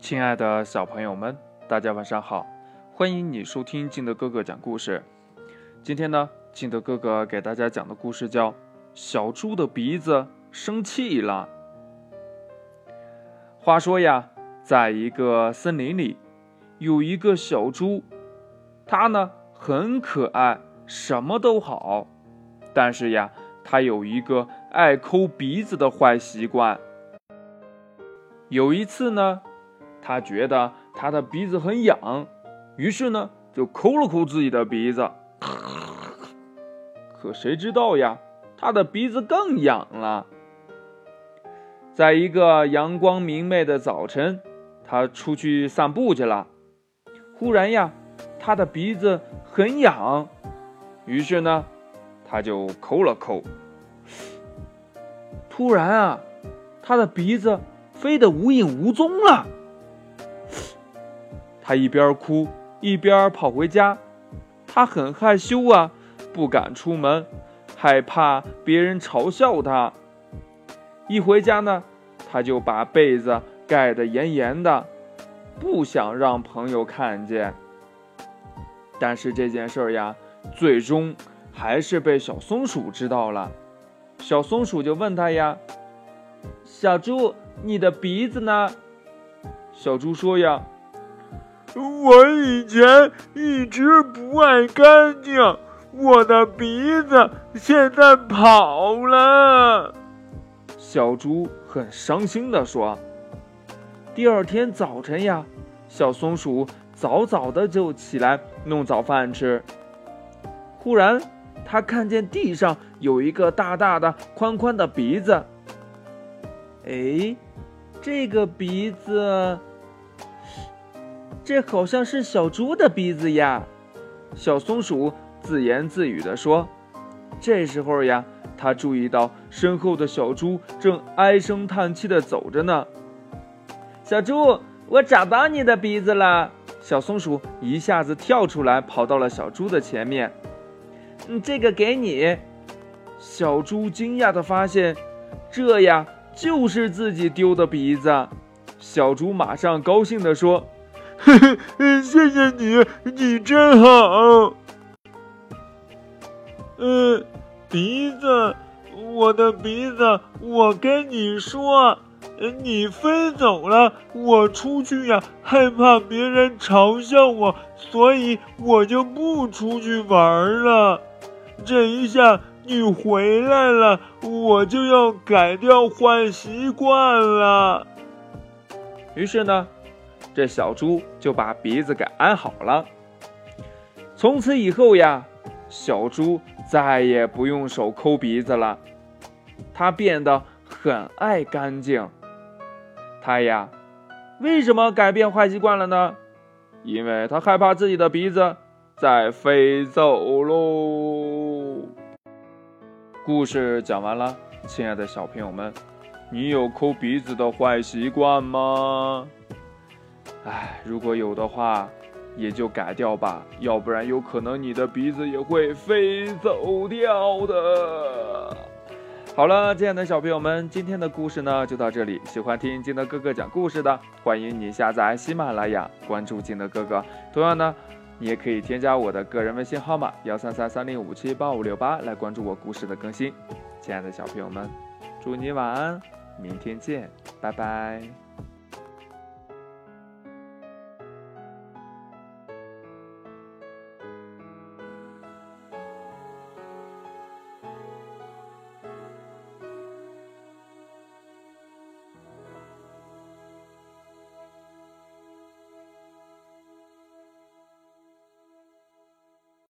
亲爱的小朋友们，大家晚上好！欢迎你收听金德哥哥讲故事。今天呢，金德哥哥给大家讲的故事叫《小猪的鼻子生气了》。话说呀，在一个森林里，有一个小猪，它呢很可爱，什么都好，但是呀，它有一个爱抠鼻子的坏习惯。有一次呢。他觉得他的鼻子很痒，于是呢就抠了抠自己的鼻子。可谁知道呀，他的鼻子更痒了。在一个阳光明媚的早晨，他出去散步去了。忽然呀，他的鼻子很痒，于是呢，他就抠了抠。突然啊，他的鼻子飞得无影无踪了。他一边哭一边跑回家，他很害羞啊，不敢出门，害怕别人嘲笑他。一回家呢，他就把被子盖得严严的，不想让朋友看见。但是这件事呀，最终还是被小松鼠知道了。小松鼠就问他呀：“小猪，你的鼻子呢？”小猪说呀。我以前一直不爱干净，我的鼻子现在跑了。小猪很伤心地说：“第二天早晨呀，小松鼠早早的就起来弄早饭吃。忽然，他看见地上有一个大大的、宽宽的鼻子。哎，这个鼻子……”这好像是小猪的鼻子呀，小松鼠自言自语地说。这时候呀，他注意到身后的小猪正唉声叹气地走着呢。小猪，我找到你的鼻子了！小松鼠一下子跳出来，跑到了小猪的前面。嗯，这个给你。小猪惊讶地发现，这呀就是自己丢的鼻子。小猪马上高兴地说。嘿嘿，谢谢你，你真好。嗯，鼻子，我的鼻子，我跟你说，你飞走了，我出去呀，害怕别人嘲笑我，所以我就不出去玩了。这一下你回来了，我就要改掉坏习惯了。于是呢。这小猪就把鼻子给安好了。从此以后呀，小猪再也不用手抠鼻子了，它变得很爱干净。它呀，为什么改变坏习惯了呢？因为它害怕自己的鼻子再飞走喽。故事讲完了，亲爱的小朋友们，你有抠鼻子的坏习惯吗？唉，如果有的话，也就改掉吧，要不然有可能你的鼻子也会飞走掉的。好了，亲爱的小朋友们，今天的故事呢就到这里。喜欢听金德哥哥讲故事的，欢迎你下载喜马拉雅，关注金德哥哥。同样呢，你也可以添加我的个人微信号码幺三三三零五七八五六八来关注我故事的更新。亲爱的小朋友们，祝你晚安，明天见，拜拜。